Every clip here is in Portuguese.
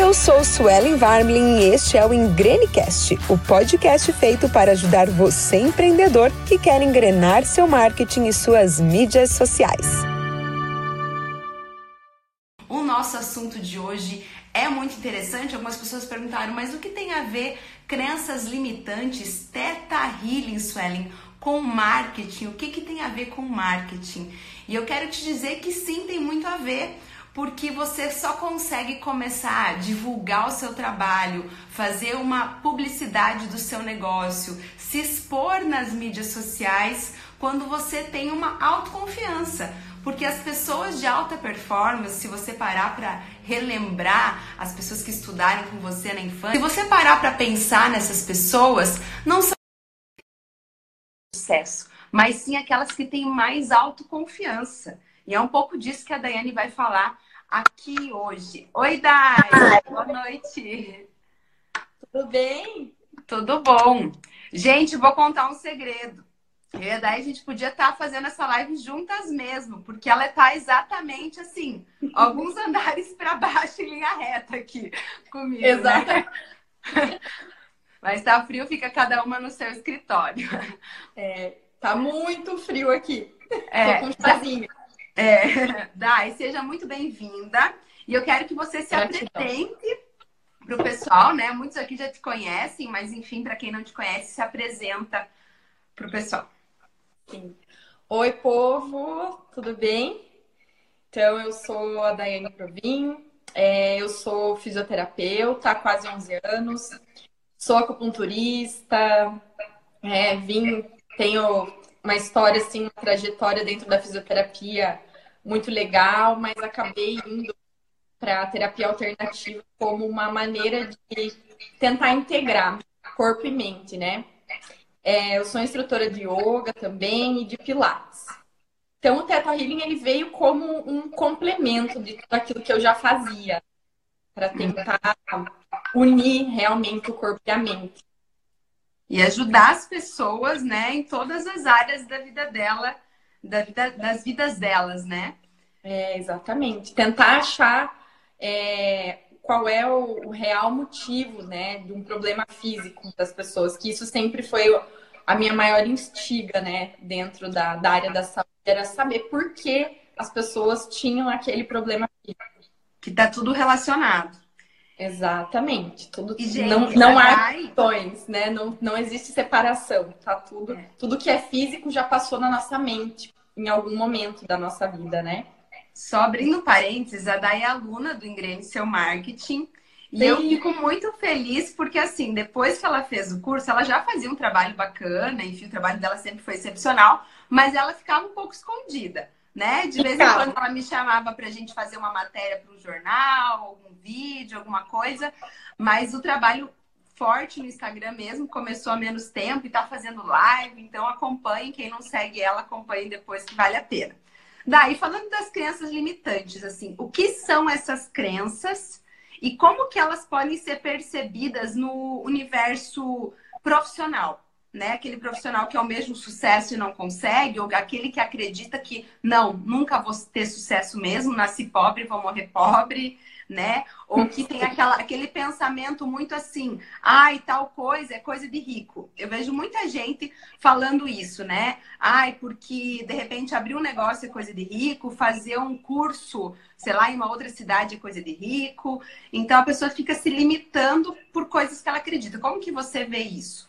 Eu sou Suelen Varmlin e este é o Engrenecast, o podcast feito para ajudar você empreendedor que quer engrenar seu marketing e suas mídias sociais. O nosso assunto de hoje é muito interessante. Algumas pessoas perguntaram, mas o que tem a ver crenças limitantes, teta healing, Suelen, com marketing? O que, que tem a ver com marketing? E eu quero te dizer que sim, tem muito a ver porque você só consegue começar a divulgar o seu trabalho, fazer uma publicidade do seu negócio, se expor nas mídias sociais quando você tem uma autoconfiança. Porque as pessoas de alta performance, se você parar para relembrar as pessoas que estudaram com você na infância, se você parar para pensar nessas pessoas, não são sucesso, mas sim aquelas que têm mais autoconfiança. E é um pouco disso que a Daiane vai falar aqui hoje. Oi, Dai! Boa noite! Tudo bem? Tudo bom. Gente, vou contar um segredo. Eu e a Dai, a gente podia estar tá fazendo essa live juntas mesmo, porque ela está exatamente assim, alguns andares para baixo em linha reta aqui comigo. Exato. Né? Mas tá frio, fica cada uma no seu escritório. É, tá muito frio aqui. É, Tô com um chazinho. É, Dai, seja muito bem-vinda. E eu quero que você se apresente para o pessoal, né? Muitos aqui já te conhecem, mas enfim, para quem não te conhece, se apresenta para o pessoal. Sim. Oi, povo, tudo bem? Então, eu sou a Daiane Provin, é, eu sou fisioterapeuta há quase 11 anos, sou acupunturista, é, vim, tenho uma história, assim, uma trajetória dentro da fisioterapia muito legal, mas acabei indo para terapia alternativa como uma maneira de tentar integrar corpo e mente, né? É, eu sou instrutora de yoga também e de pilates. Então, o Theta Healing ele veio como um complemento de tudo aquilo que eu já fazia, para tentar unir realmente o corpo e a mente. E ajudar as pessoas, né, em todas as áreas da vida dela da vida, das vidas delas, né? É, exatamente. Tentar achar é, qual é o, o, real motivo, né, de um problema físico das pessoas, que isso sempre foi a minha maior instiga, né, dentro da, da área da saúde, era saber por que as pessoas tinham aquele problema físico. Que tá tudo relacionado. Exatamente. Tudo, e, gente, não não há questões, né? Não, não existe separação. Tá tudo, é. tudo que é físico já passou na nossa mente em algum momento da nossa vida, né? Só abrindo parênteses, a Day é aluna do Engrene Seu Marketing. E Sim. eu fico muito feliz porque, assim, depois que ela fez o curso, ela já fazia um trabalho bacana, enfim, o trabalho dela sempre foi excepcional, mas ela ficava um pouco escondida né? De vez em quando ela me chamava para a gente fazer uma matéria para um jornal, algum vídeo, alguma coisa, mas o trabalho forte no Instagram mesmo começou há menos tempo e tá fazendo live, então acompanhem, quem não segue ela, acompanhe depois que vale a pena. Daí, falando das crenças limitantes, assim, o que são essas crenças e como que elas podem ser percebidas no universo profissional? Né? Aquele profissional que é o mesmo sucesso e não consegue, ou aquele que acredita que não, nunca vou ter sucesso mesmo, nasci pobre, vou morrer pobre, né? Ou que tem aquela, aquele pensamento muito assim, ai, tal coisa é coisa de rico. Eu vejo muita gente falando isso, né? Ai, porque de repente abrir um negócio é coisa de rico, fazer um curso, sei lá, em uma outra cidade é coisa de rico. Então a pessoa fica se limitando por coisas que ela acredita. Como que você vê isso?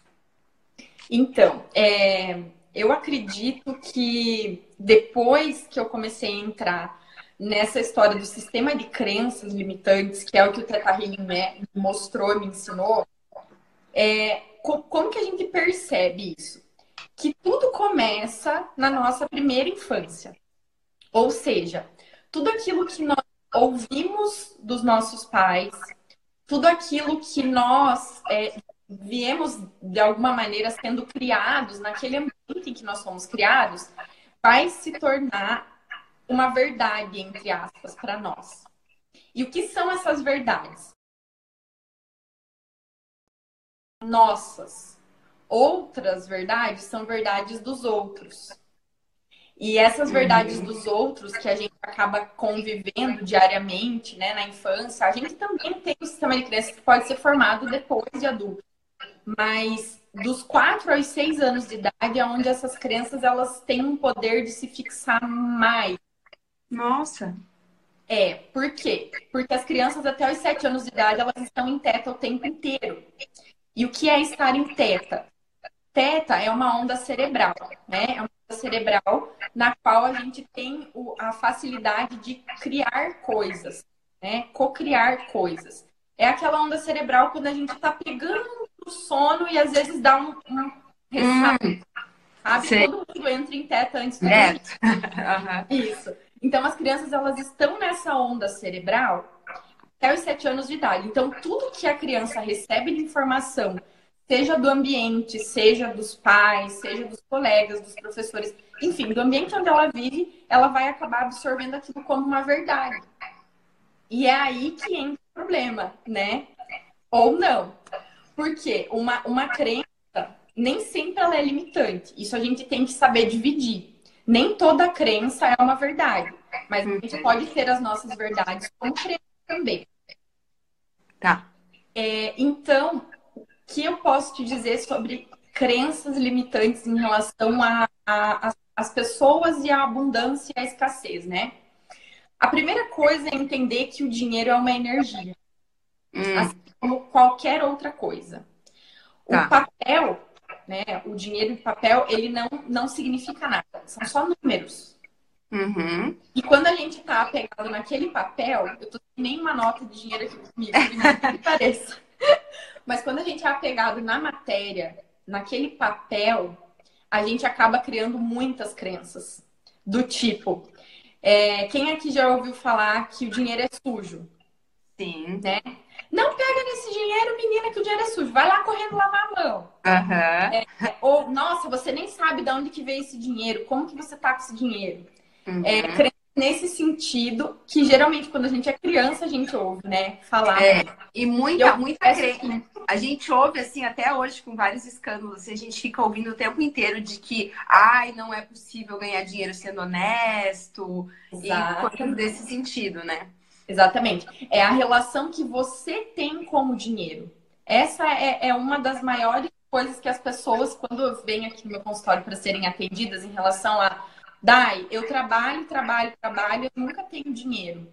Então, é, eu acredito que depois que eu comecei a entrar nessa história do sistema de crenças limitantes, que é o que o Teta Healing me mostrou, me ensinou, é, como que a gente percebe isso? Que tudo começa na nossa primeira infância. Ou seja, tudo aquilo que nós ouvimos dos nossos pais, tudo aquilo que nós é, viemos de alguma maneira sendo criados naquele ambiente em que nós fomos criados, vai se tornar uma verdade, entre aspas, para nós. E o que são essas verdades? Nossas. Outras verdades são verdades dos outros. E essas verdades dos outros que a gente acaba convivendo diariamente, né, na infância, a gente também tem um sistema de crenças que pode ser formado depois de adulto. Mas dos 4 aos 6 anos de idade é onde essas crenças elas têm um poder de se fixar mais. Nossa. É, por quê? Porque as crianças até os 7 anos de idade elas estão em teta o tempo inteiro. E o que é estar em teta? Teta é uma onda cerebral, né? É uma onda cerebral na qual a gente tem a facilidade de criar coisas, né? Cocriar coisas. É aquela onda cerebral quando a gente está pegando o sono e às vezes dá um, um ressaca, hum, sabe? Sei. Todo mundo entra em teta antes do é. uhum. Isso. Então as crianças elas estão nessa onda cerebral até os sete anos de idade. Então tudo que a criança recebe de informação seja do ambiente, seja dos pais, seja dos colegas, dos professores, enfim, do ambiente onde ela vive, ela vai acabar absorvendo aquilo como uma verdade. E é aí que entra o problema, né? Ou não. Porque uma, uma crença, nem sempre ela é limitante. Isso a gente tem que saber dividir. Nem toda crença é uma verdade. Mas a gente pode ter as nossas verdades como crença também. Tá. É, então, que eu posso te dizer sobre crenças limitantes em relação às pessoas e à abundância e à escassez, né? A primeira coisa é entender que o dinheiro é uma energia, hum. assim como qualquer outra coisa. O tá. papel, né? O dinheiro em papel, ele não, não significa nada, são só números. Uhum. E quando a gente tá apegado naquele papel, eu tô sem nenhuma nota de dinheiro aqui comigo, que pareça. Mas quando a gente é apegado na matéria, naquele papel, a gente acaba criando muitas crenças. Do tipo, é, quem aqui já ouviu falar que o dinheiro é sujo? Sim. Né? Nesse dinheiro, menina, que o dinheiro é sujo. Vai lá correndo lavar a mão. Uhum. É, ou, nossa, você nem sabe de onde que veio esse dinheiro. Como que você tá com esse dinheiro? Uhum. É, nesse sentido, que geralmente quando a gente é criança, a gente ouve, né? Falar. É, e muita, muita crença. A gente ouve, assim, até hoje, com vários escândalos, e a gente fica ouvindo o tempo inteiro de que, ai, não é possível ganhar dinheiro sendo honesto, Exato. e coisas desse sentido, né? Exatamente. É a relação que você tem com o dinheiro. Essa é, é uma das maiores coisas que as pessoas, quando vêm aqui no meu consultório para serem atendidas em relação a Dai, eu trabalho, trabalho, trabalho, eu nunca tenho dinheiro.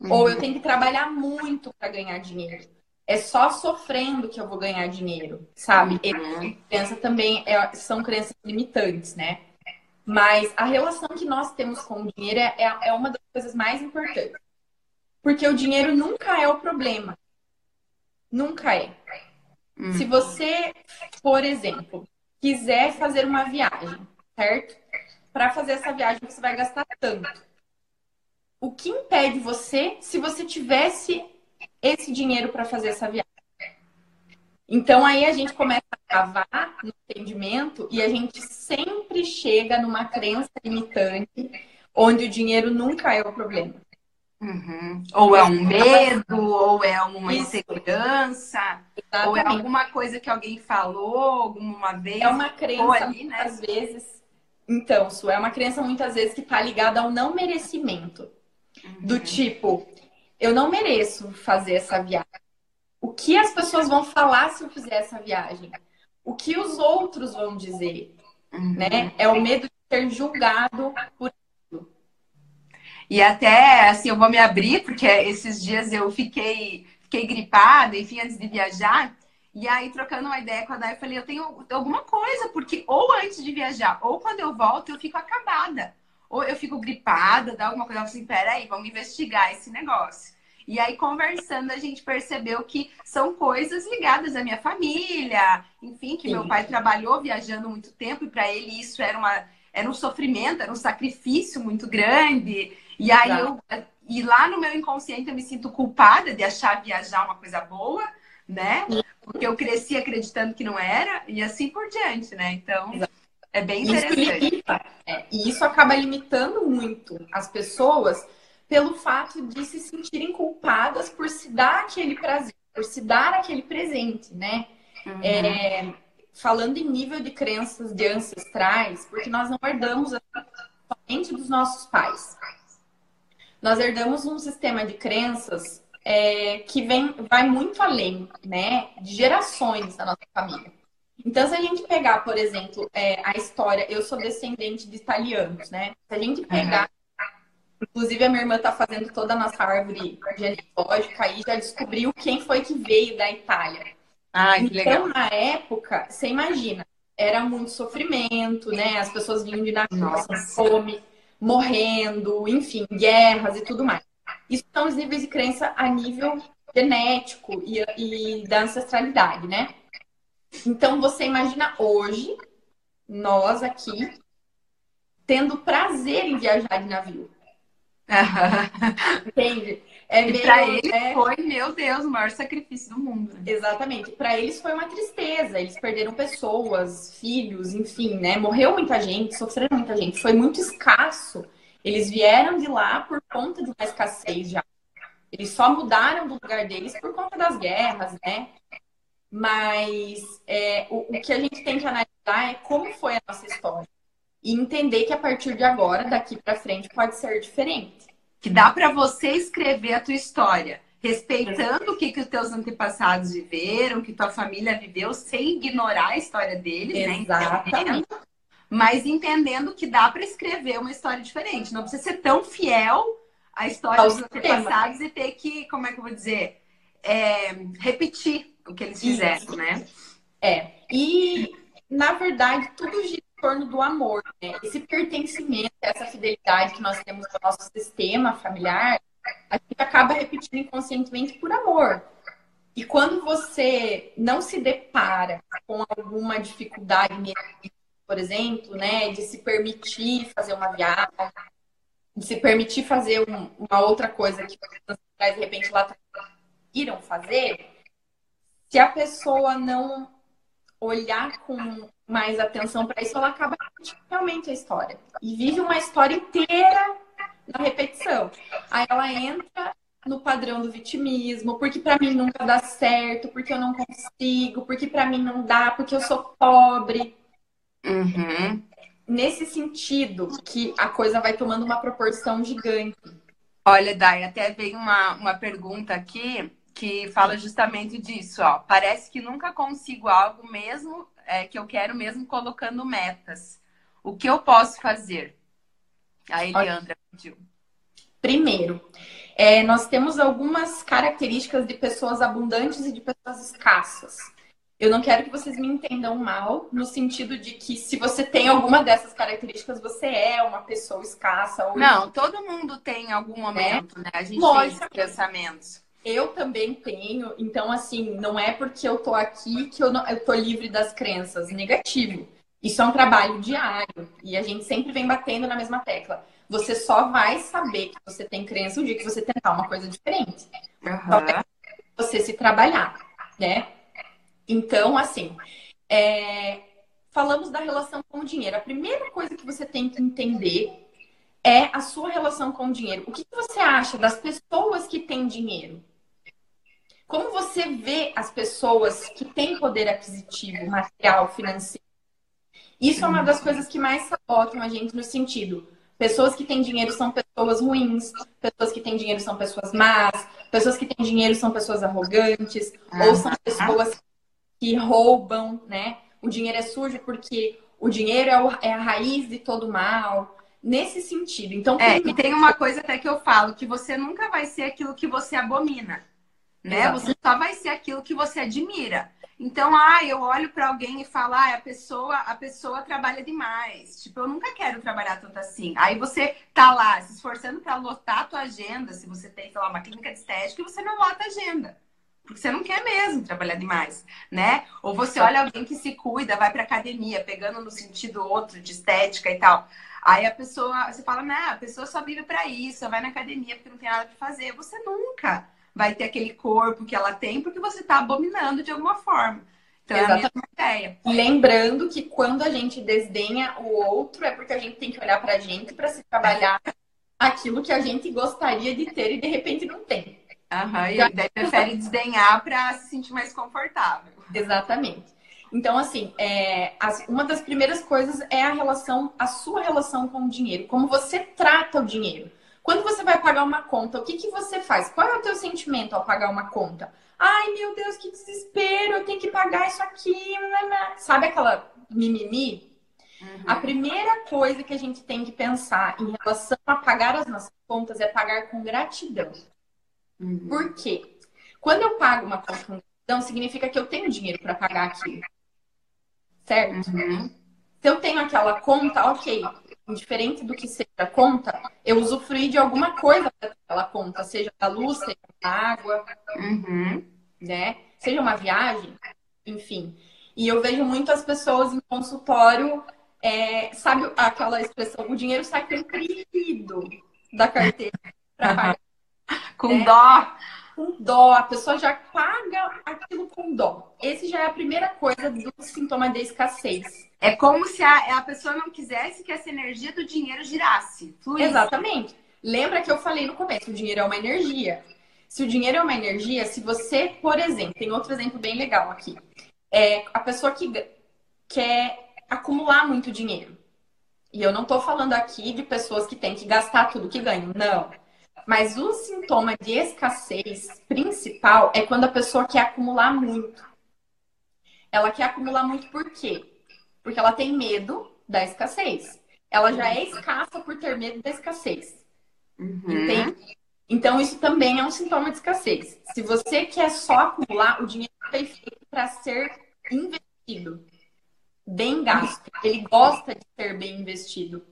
Uhum. Ou eu tenho que trabalhar muito para ganhar dinheiro. É só sofrendo que eu vou ganhar dinheiro, sabe? Uhum. Crença também é, são crenças limitantes, né? Mas a relação que nós temos com o dinheiro é, é, é uma das coisas mais importantes. Porque o dinheiro nunca é o problema. Nunca é. Uhum. Se você, por exemplo, quiser fazer uma viagem, certo? para fazer essa viagem você vai gastar tanto. O que impede você se você tivesse esse dinheiro para fazer essa viagem? Então aí a gente começa a cavar no entendimento e a gente sempre chega numa crença limitante onde o dinheiro nunca é o problema. Uhum. Ou é um medo, ou é uma insegurança, Exatamente. ou é alguma coisa que alguém falou alguma vez. É uma crença, ali, né? às vezes, então, Su, é uma crença muitas vezes que está ligada ao não merecimento. Uhum. Do tipo, eu não mereço fazer essa viagem. O que as pessoas vão falar se eu fizer essa viagem? O que os outros vão dizer? Uhum. Né? É o medo de ser julgado por. E até, assim, eu vou me abrir, porque esses dias eu fiquei, fiquei gripada, enfim, antes de viajar. E aí, trocando uma ideia com a Dai, eu falei, eu tenho alguma coisa, porque ou antes de viajar, ou quando eu volto, eu fico acabada. Ou eu fico gripada, dá alguma coisa, eu assim, peraí, vamos investigar esse negócio. E aí, conversando, a gente percebeu que são coisas ligadas à minha família, enfim, que Sim. meu pai trabalhou viajando muito tempo, e para ele isso era, uma, era um sofrimento, era um sacrifício muito grande. E aí eu. E lá no meu inconsciente eu me sinto culpada de achar viajar uma coisa boa, né? porque eu cresci acreditando que não era, e assim por diante, né? Então, é bem interessante. Isso é, e isso acaba limitando muito as pessoas pelo fato de se sentirem culpadas por se dar aquele prazer, por se dar aquele presente, né? Uhum. É, falando em nível de crenças de ancestrais, porque nós não herdamos somente dos nossos pais. Nós herdamos um sistema de crenças é, que vem, vai muito além, né, de gerações da nossa família. Então, se a gente pegar, por exemplo, é, a história, eu sou descendente de italianos, né? Se a gente pegar, uhum. inclusive a minha irmã está fazendo toda a nossa árvore genealógica e já descobriu quem foi que veio da Itália. Ah, que então, legal. na época, você imagina, era muito sofrimento, né? As pessoas vinham de nascença, fome, morrendo, enfim, guerras e tudo mais. Isso são os níveis de crença a nível genético e, e da ancestralidade, né? Então você imagina hoje, nós aqui, tendo prazer em viajar de navio. Entende? É e para eles é... foi, meu Deus, o maior sacrifício do mundo. Né? Exatamente. Para eles foi uma tristeza. Eles perderam pessoas, filhos, enfim, né? Morreu muita gente, sofreram muita gente. Foi muito escasso. Eles vieram de lá por conta de uma escassez já. Eles só mudaram do lugar deles por conta das guerras, né? Mas é, o, o que a gente tem que analisar é como foi a nossa história. E entender que a partir de agora, daqui para frente, pode ser diferente. Que dá para você escrever a tua história, respeitando o que, que os teus antepassados viveram, que tua família viveu, sem ignorar a história deles, né? Exatamente. Né? Mas entendendo que dá para escrever uma história diferente. Não precisa ser tão fiel à história dos antepassados e ter que, como é que eu vou dizer, é, repetir o que eles fizeram, Isso. né? É. E, na verdade, tudo gira torno do amor, né? Esse pertencimento, essa fidelidade que nós temos no nosso sistema familiar, a gente acaba repetindo inconscientemente por amor. E quando você não se depara com alguma dificuldade, por exemplo, né, de se permitir fazer uma viagem, de se permitir fazer um, uma outra coisa que de repente lá irão fazer, se a pessoa não olhar com mais atenção para isso, ela acaba realmente a história. E vive uma história inteira na repetição. Aí ela entra no padrão do vitimismo, porque para mim nunca dá certo, porque eu não consigo, porque para mim não dá, porque eu sou pobre. Uhum. Nesse sentido que a coisa vai tomando uma proporção gigante. Olha, Dai, até veio uma, uma pergunta aqui que fala justamente disso, ó. Parece que nunca consigo algo mesmo é, que eu quero mesmo colocando metas. O que eu posso fazer? A Eliandra pediu. Primeiro, é, nós temos algumas características de pessoas abundantes e de pessoas escassas. Eu não quero que vocês me entendam mal, no sentido de que se você tem alguma dessas características, você é uma pessoa escassa. Ou... Não, todo mundo tem em algum momento, né? né? A gente Lógico. tem pensamentos. Eu também tenho, então assim, não é porque eu tô aqui que eu, não, eu tô livre das crenças. Negativo. Isso é um trabalho diário e a gente sempre vem batendo na mesma tecla. Você só vai saber que você tem crença o dia que você tentar uma coisa diferente. Uhum. Você se trabalhar, né? Então, assim, é... falamos da relação com o dinheiro. A primeira coisa que você tem que entender é a sua relação com o dinheiro. O que você acha das pessoas que têm dinheiro? Como você vê as pessoas que têm poder aquisitivo, material, financeiro? Isso é uma das coisas que mais sabotam a gente no sentido. Pessoas que têm dinheiro são pessoas ruins, pessoas que têm dinheiro são pessoas más, pessoas que têm dinheiro são pessoas arrogantes, ou são pessoas que roubam, né? O dinheiro é sujo porque o dinheiro é, o, é a raiz de todo mal. Nesse sentido. Então, é, e tem uma coisa até que eu falo, que você nunca vai ser aquilo que você abomina né? Você só vai ser aquilo que você admira. Então, ah, eu olho para alguém e falo, ah, a pessoa, a pessoa trabalha demais. Tipo, eu nunca quero trabalhar tanto assim. Aí você tá lá se esforçando para lotar a tua agenda, se você tem, sei lá, uma clínica de estética, e você não lota a agenda. Porque você não quer mesmo trabalhar demais, né? Ou você olha alguém que se cuida, vai para academia, pegando no sentido outro de estética e tal. Aí a pessoa, você fala, não, a pessoa só vive para isso, vai na academia porque não tem nada para fazer. Você nunca vai ter aquele corpo que ela tem, porque você está abominando de alguma forma. Então, Exatamente. é a mesma ideia. Lembrando que quando a gente desdenha o outro, é porque a gente tem que olhar para a gente para se trabalhar aquilo que a gente gostaria de ter e de repente não tem. Uhum, e daí prefere desdenhar para se sentir mais confortável. Exatamente. Então, assim, é, as, uma das primeiras coisas é a relação, a sua relação com o dinheiro, como você trata o dinheiro. Quando você vai pagar uma conta, o que, que você faz? Qual é o teu sentimento ao pagar uma conta? Ai, meu Deus, que desespero, eu tenho que pagar isso aqui. Sabe aquela mimimi? Uhum. A primeira coisa que a gente tem que pensar em relação a pagar as nossas contas é pagar com gratidão. Uhum. Por quê? Quando eu pago uma conta com gratidão, significa que eu tenho dinheiro para pagar aquilo. Certo? Uhum. Se eu tenho aquela conta, ok. Indiferente do que seja a conta, eu usufruí de alguma coisa daquela conta, seja da luz, seja da água, uhum. né? Seja uma viagem, enfim. E eu vejo muitas pessoas em consultório, é, sabe aquela expressão, o dinheiro sai comprido da carteira para pagar. com né? dó. Com dó, a pessoa já paga aquilo com dó. Esse já é a primeira coisa do sintoma de escassez. É como se a, a pessoa não quisesse que essa energia do dinheiro girasse. Fluísse. Exatamente. Lembra que eu falei no começo, o dinheiro é uma energia. Se o dinheiro é uma energia, se você, por exemplo, tem outro exemplo bem legal aqui. É a pessoa que quer acumular muito dinheiro. E eu não estou falando aqui de pessoas que têm que gastar tudo que ganham. Não. Mas o sintoma de escassez principal é quando a pessoa quer acumular muito. Ela quer acumular muito por quê? Porque ela tem medo da escassez. Ela já é escassa por ter medo da escassez. Uhum. Entende? Então, isso também é um sintoma de escassez. Se você quer só acumular, o dinheiro foi feito para ser investido, bem gasto. Ele gosta de ser bem investido.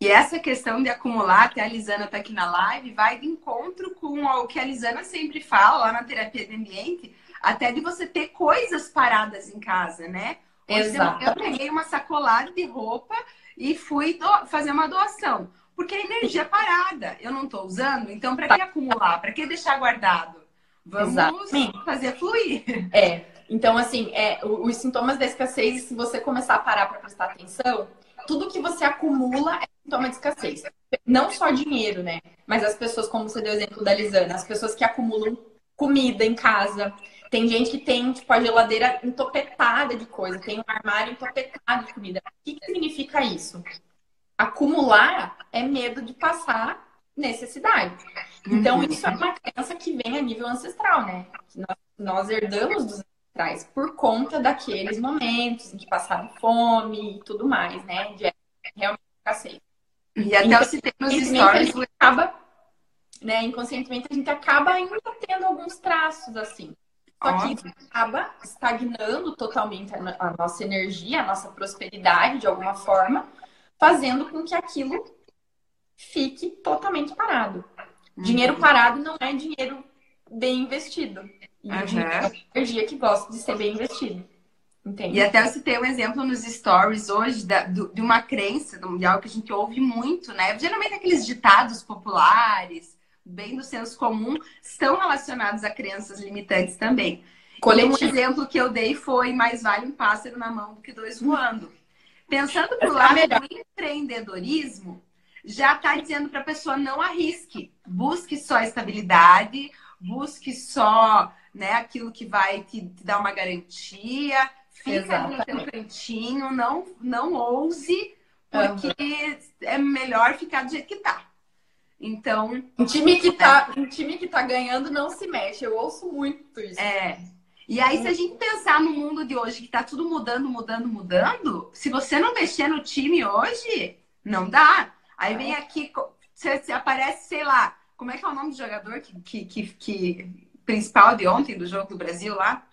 E essa questão de acumular, até a Lisana está aqui na live, vai de encontro com o que a Lisana sempre fala lá na terapia de ambiente, até de você ter coisas paradas em casa, né? Exato. Eu peguei uma sacolada de roupa e fui fazer uma doação. Porque a energia é parada, eu não estou usando, então para que acumular? Para que deixar guardado? Vamos fazer fluir. É. Então, assim, é, os sintomas da escassez, se você começar a parar para prestar atenção, tudo que você acumula é sintoma de escassez. Não só dinheiro, né? Mas as pessoas, como você deu o exemplo da Lisana, as pessoas que acumulam comida em casa. Tem gente que tem, tipo, a geladeira entopetada de coisa, tem um armário entopetado de comida. O que, que significa isso? acumular é medo de passar necessidade. Então, uhum. isso é uma crença que vem a nível ancestral, né? Nós, nós herdamos dos ancestrais por conta daqueles momentos em que passaram fome e tudo mais, né? De realmente escassez. E até então, citei nos stories. Acaba, né, inconscientemente, a gente acaba ainda tendo alguns traços assim. Só que isso acaba estagnando totalmente a nossa energia, a nossa prosperidade de alguma forma, fazendo com que aquilo fique totalmente parado. Uhum. Dinheiro parado não é dinheiro bem investido. E uhum. é energia que gosta de ser bem investido. Entende? E até eu citei um exemplo nos stories hoje da, do, de uma crença, de algo que a gente ouve muito, né? Geralmente aqueles ditados populares, bem do senso comum, estão relacionados a crenças limitantes também. Coletivo. Um exemplo que eu dei foi mais vale um pássaro na mão do que dois voando. Pensando pro lado do empreendedorismo, já está dizendo para a pessoa não arrisque, busque só estabilidade, busque só né, aquilo que vai te, te dar uma garantia, fica no teu cantinho, não, não ouse, porque uhum. é melhor ficar do jeito que tá. Então. Um time que tá, um time que tá ganhando não se mexe. Eu ouço muito isso. É. E aí, se a gente pensar no mundo de hoje, que tá tudo mudando, mudando, mudando, se você não mexer no time hoje, não dá. Aí vem aqui, você, aparece, sei lá, como é que é o nome do jogador que, que, que, que principal de ontem, do jogo do Brasil lá?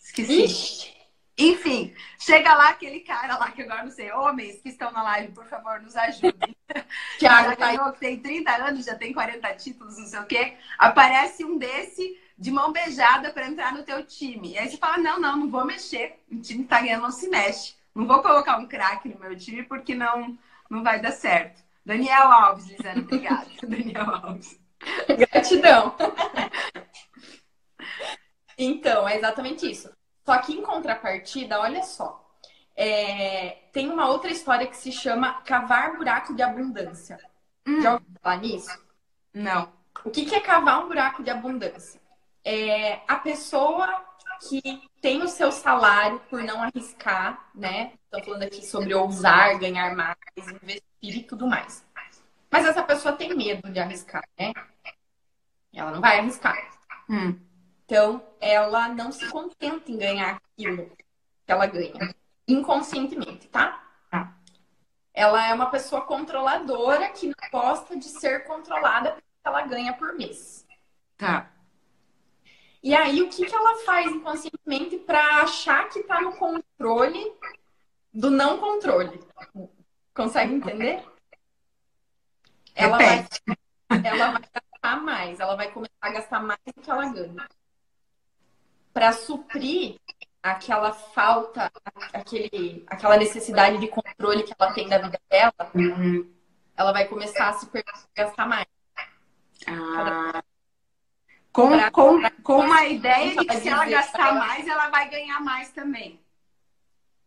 Esqueci. Ixi. Enfim, chega lá aquele cara lá que agora não sei, homens que estão na live, por favor, nos ajudem. Thiago tá ganhou, que tem 30 anos, já tem 40 títulos, não sei o quê. Aparece um desse de mão beijada para entrar no teu time. E aí você fala: não, não, não vou mexer. O time tá ganhando, não se mexe. Não vou colocar um craque no meu time porque não, não vai dar certo. Daniel Alves, Lisana, obrigada. Daniel Alves. Gratidão. então, é exatamente isso. Só que em contrapartida, olha só. É, tem uma outra história que se chama cavar buraco de abundância. Hum. Já ouviu falar nisso? Não. O que, que é cavar um buraco de abundância? é, a pessoa que tem o seu salário por não arriscar, né? Estão falando aqui sobre ousar, ganhar mais, investir e tudo mais. Mas essa pessoa tem medo de arriscar, né? Ela não vai arriscar. Hum. Então, ela não se contenta em ganhar aquilo que ela ganha, inconscientemente, tá? tá? Ela é uma pessoa controladora que não gosta de ser controlada porque ela ganha por mês. Tá. E aí, o que, que ela faz inconscientemente para achar que está no controle do não controle? Consegue entender? Ela vai, ela vai gastar mais, ela vai começar a gastar mais do que ela ganha para suprir aquela falta, aquele, aquela necessidade de controle que ela tem da vida dela, uhum. ela vai começar a se gastar mais. Ah. Com, pra, com, pra, com uma ideia de que se ela gastar ela... mais, ela vai ganhar mais também.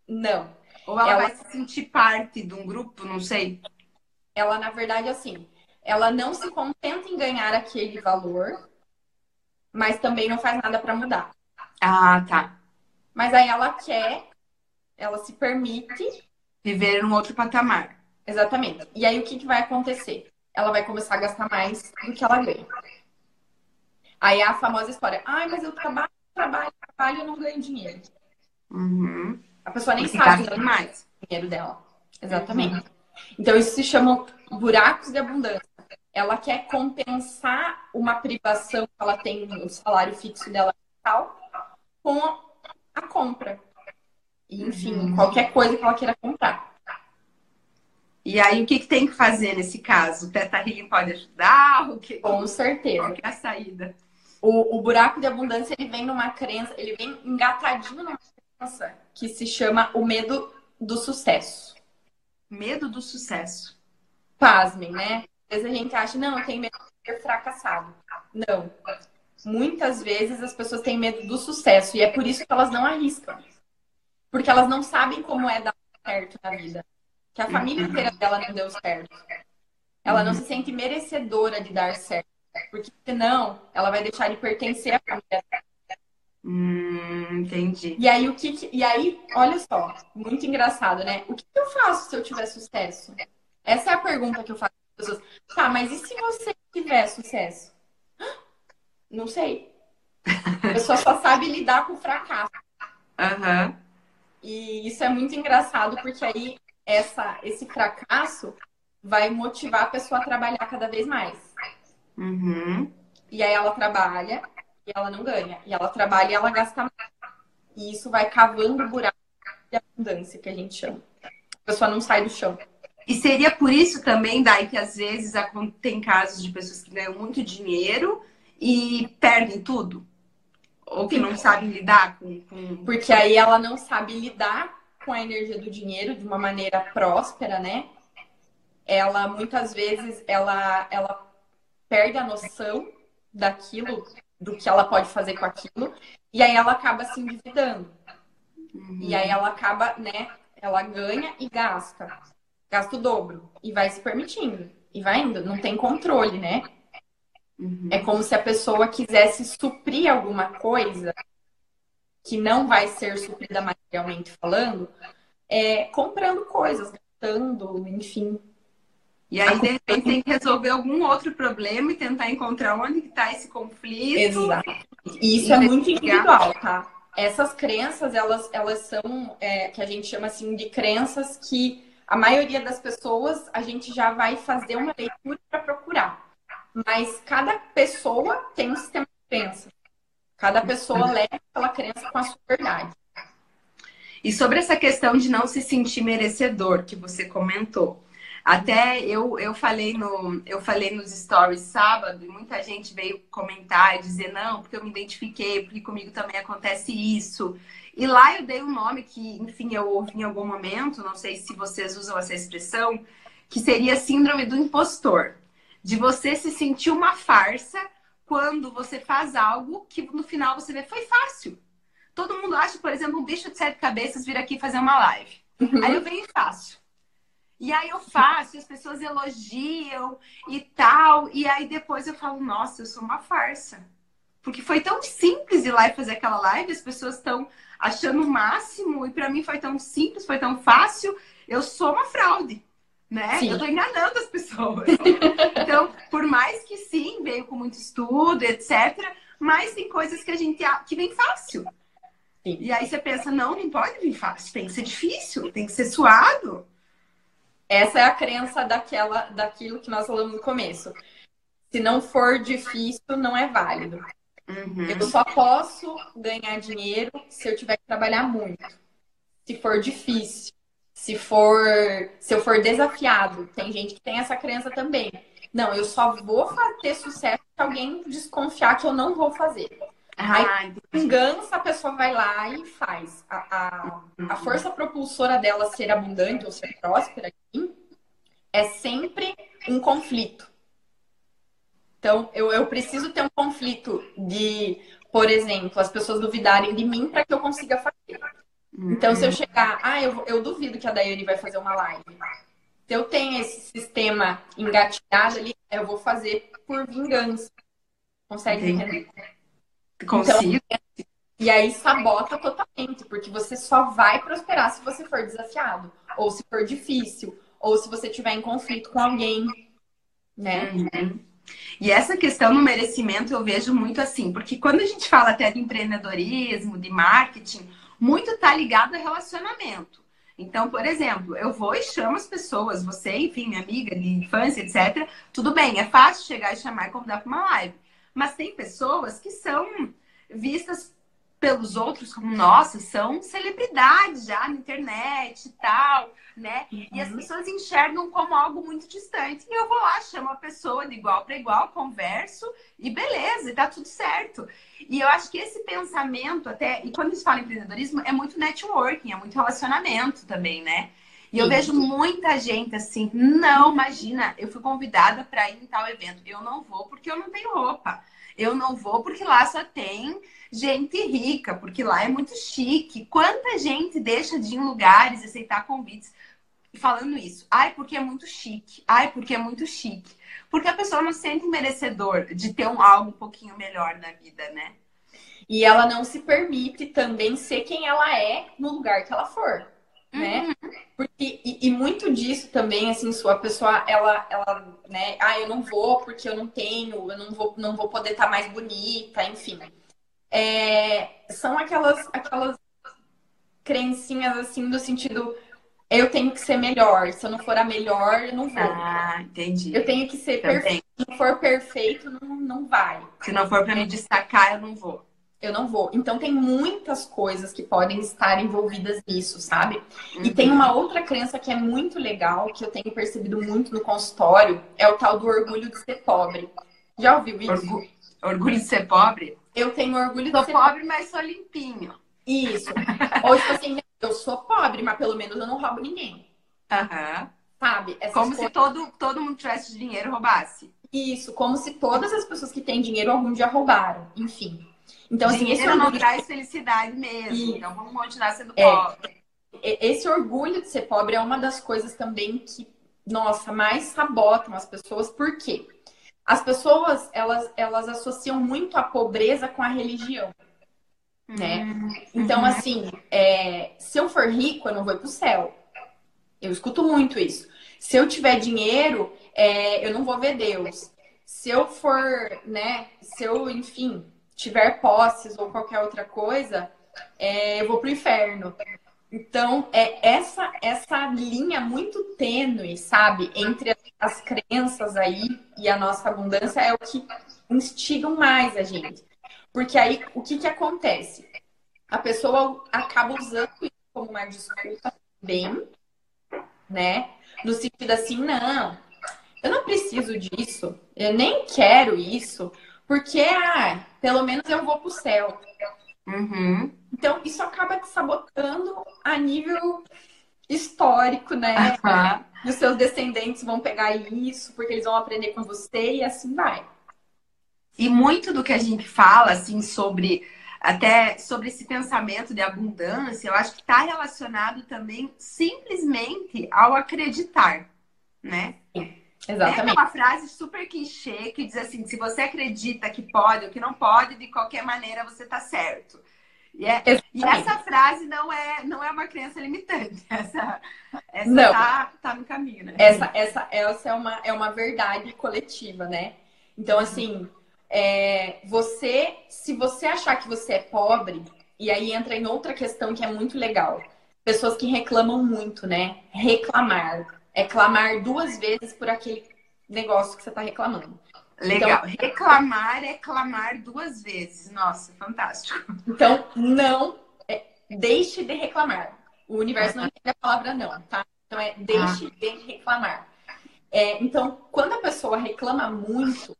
Não. Ou ela, ela vai se sentir parte de um grupo, não sei. Ela, na verdade, assim, ela não se contenta em ganhar aquele valor, mas também não faz nada para mudar. Ah, tá. Mas aí ela quer, ela se permite viver num outro patamar. Exatamente. E aí o que, que vai acontecer? Ela vai começar a gastar mais do que ela ganha. Aí é a famosa história, ai, mas eu trabalho, trabalho, trabalho e não ganho dinheiro. Uhum. A pessoa nem Porque sabe o mais dinheiro dela. Exatamente. Uhum. Então isso se chama buracos de abundância. Ela quer compensar uma privação que ela tem no salário fixo dela tal com a compra. enfim, uhum. qualquer coisa que ela queira comprar. E aí, o que, que tem que fazer nesse caso? O Teta Healing pode ajudar? O que... Com certeza. Qual é a saída? O, o buraco de abundância, ele vem numa crença, ele vem engatadinho numa crença que se chama o medo do sucesso. Medo do sucesso. Pasmem, né? Às vezes a gente acha, não, eu tenho medo de ser fracassado. Não muitas vezes as pessoas têm medo do sucesso e é por isso que elas não arriscam. Porque elas não sabem como é dar certo na vida. Que a família uhum. inteira dela não deu certo. Ela não se sente merecedora de dar certo. Porque senão ela vai deixar de pertencer à família Hum, entendi. E aí, o que, e aí, olha só, muito engraçado, né? O que eu faço se eu tiver sucesso? Essa é a pergunta que eu faço para as pessoas. Tá, mas e se você tiver sucesso? Não sei. A pessoa só sabe lidar com o fracasso. Uhum. E isso é muito engraçado, porque aí essa, esse fracasso vai motivar a pessoa a trabalhar cada vez mais. Uhum. E aí ela trabalha e ela não ganha. E ela trabalha e ela gasta mais. E isso vai cavando o buraco de abundância, que a gente chama. A pessoa não sai do chão. E seria por isso também, Dai, que às vezes tem casos de pessoas que ganham muito dinheiro e perdem tudo? Ou que não sabem lidar com, com. Porque aí ela não sabe lidar com a energia do dinheiro de uma maneira próspera, né? Ela muitas vezes ela, ela perde a noção daquilo, do que ela pode fazer com aquilo, e aí ela acaba se endividando. Uhum. E aí ela acaba, né? Ela ganha e gasta. Gasta o dobro. E vai se permitindo. E vai indo. Não tem controle, né? Uhum. É como se a pessoa quisesse suprir alguma coisa que não vai ser suprida materialmente falando, é, comprando coisas, gastando, enfim. E aí, de repente, tem que resolver algum outro problema e tentar encontrar onde está esse conflito. Exato. E isso é muito individual, tá? Essas crenças, elas, elas são, é, que a gente chama assim, de crenças que a maioria das pessoas, a gente já vai fazer uma leitura para procurar. Mas cada pessoa tem um sistema de crença. Cada pessoa leva aquela crença com a sua verdade. E sobre essa questão de não se sentir merecedor, que você comentou. Até eu, eu falei no eu falei nos stories sábado e muita gente veio comentar e dizer não, porque eu me identifiquei, porque comigo também acontece isso. E lá eu dei um nome que, enfim, eu ouvi em algum momento, não sei se vocês usam essa expressão, que seria síndrome do impostor de você se sentir uma farsa quando você faz algo que no final você vê foi fácil. Todo mundo acha, por exemplo, um bicho de sete cabeças vir aqui fazer uma live. Uhum. Aí eu venho e faço. E aí eu faço, e as pessoas elogiam e tal. E aí depois eu falo, nossa, eu sou uma farsa. Porque foi tão simples ir lá e fazer aquela live, as pessoas estão achando o máximo, e para mim foi tão simples, foi tão fácil. Eu sou uma fraude, né? Sim. Eu tô enganando as pessoas. então, por mais que sim, veio com muito estudo, etc., mas tem coisas que a gente que vem fácil. Sim. E aí você pensa, não, não pode vir fácil, tem que ser difícil, tem que ser suado. Essa é a crença daquela, daquilo que nós falamos no começo. Se não for difícil, não é válido. Uhum. Eu só posso ganhar dinheiro se eu tiver que trabalhar muito. Se for difícil, se for, se eu for desafiado. Tem gente que tem essa crença também. Não, eu só vou ter sucesso se alguém desconfiar que eu não vou fazer. Ah, Aí, vingança, a pessoa vai lá e faz. A, a, a, força propulsora dela ser abundante ou ser próspera é sempre um conflito. Então, eu, eu preciso ter um conflito de, por exemplo, as pessoas duvidarem de mim para que eu consiga fazer. Então, se eu chegar, ah, eu, eu duvido que a Daiane vai fazer uma live. Se eu tenho esse sistema engatilhado ali, eu vou fazer por vingança. Consegue entender? Consigo. Então, e aí sabota totalmente, porque você só vai prosperar se você for desafiado, ou se for difícil, ou se você tiver em conflito com alguém, né? Uhum. E essa questão no merecimento eu vejo muito assim, porque quando a gente fala até de empreendedorismo, de marketing, muito tá ligado a relacionamento. Então, por exemplo, eu vou e chamo as pessoas, você, enfim, minha amiga de infância, etc. Tudo bem, é fácil chegar e chamar e convidar para uma live. Mas tem pessoas que são vistas pelos outros como, nossa, são celebridades já na internet e tal, né? Uhum. E as uhum. pessoas enxergam como algo muito distante. E eu vou lá, chamo a pessoa de igual para igual, converso e beleza, e tá tudo certo. E eu acho que esse pensamento até, e quando se fala em empreendedorismo, é muito networking, é muito relacionamento também, né? E eu vejo muita gente assim, não, imagina, eu fui convidada para ir em tal evento. Eu não vou porque eu não tenho roupa. Eu não vou porque lá só tem gente rica, porque lá é muito chique. Quanta gente deixa de ir em lugares aceitar convites falando isso? Ai, porque é muito chique. Ai, porque é muito chique. Porque a pessoa não se sente merecedor de ter um algo um pouquinho melhor na vida, né? E ela não se permite também ser quem ela é no lugar que ela for né? Uhum. Porque, e, e, muito disso também, assim, sua pessoa, ela, ela, né? Ah, eu não vou porque eu não tenho, eu não vou, não vou poder estar tá mais bonita, enfim. É, são aquelas, aquelas crencinhas, assim, do sentido, eu tenho que ser melhor. Se eu não for a melhor, eu não vou. Ah, entendi. Eu tenho que ser Também. perfeito. Se não for perfeito, não, não vai. Se não for para me destacar, eu não vou eu não vou. Então tem muitas coisas que podem estar envolvidas nisso, sabe? Uhum. E tem uma outra crença que é muito legal, que eu tenho percebido muito no consultório, é o tal do orgulho de ser pobre. Já ouviu isso? Orgulho, orgulho de ser pobre? Eu tenho orgulho sou de ser pobre, mas sou limpinho. Isso. Ou tipo assim, eu sou pobre, mas pelo menos eu não roubo ninguém. Aham. Sabe? Essas como coisas... se todo, todo mundo tivesse dinheiro roubasse. Isso, como se todas as pessoas que têm dinheiro algum dia roubaram. Enfim. Então, assim, esse orgulho... não traz felicidade mesmo. E... Então, vamos continuar sendo é, pobre. Esse orgulho de ser pobre é uma das coisas também que, nossa, mais sabotam as pessoas. Por quê? As pessoas, elas, elas associam muito a pobreza com a religião. Né? Uhum. Então, assim, é, se eu for rico, eu não vou para o céu. Eu escuto muito isso. Se eu tiver dinheiro, é, eu não vou ver Deus. Se eu for, né? Se eu, enfim, tiver posses ou qualquer outra coisa, é, eu vou pro inferno. Então, é essa essa linha muito tênue, sabe, entre as crenças aí e a nossa abundância é o que instigam mais a gente. Porque aí, o que que acontece? A pessoa acaba usando isso como uma desculpa bem, né? No sentido assim, não, eu não preciso disso, eu nem quero isso, porque, ah, pelo menos eu vou pro céu. Uhum. Então, isso acaba te sabotando a nível histórico, né? Uhum. E os seus descendentes vão pegar isso, porque eles vão aprender com você e assim vai. E muito do que a gente fala, assim, sobre até sobre esse pensamento de abundância, eu acho que está relacionado também simplesmente ao acreditar, né? Exatamente. É uma frase super clichê que diz assim: se você acredita que pode ou que não pode, de qualquer maneira você tá certo. E, é, e, essa frase não é, não é uma crença limitante. Essa, essa não. Tá, tá no caminho, né? Essa, essa, essa é, uma, é uma verdade coletiva, né? Então, assim, é, você, se você achar que você é pobre, e aí entra em outra questão que é muito legal. Pessoas que reclamam muito, né? Reclamar. É clamar duas vezes por aquele negócio que você está reclamando. Legal. Então, reclamar é clamar duas vezes. Nossa, fantástico. Então, não é, deixe de reclamar. O universo não entende a palavra não, tá? Então é deixe ah. de reclamar. É, então, quando a pessoa reclama muito,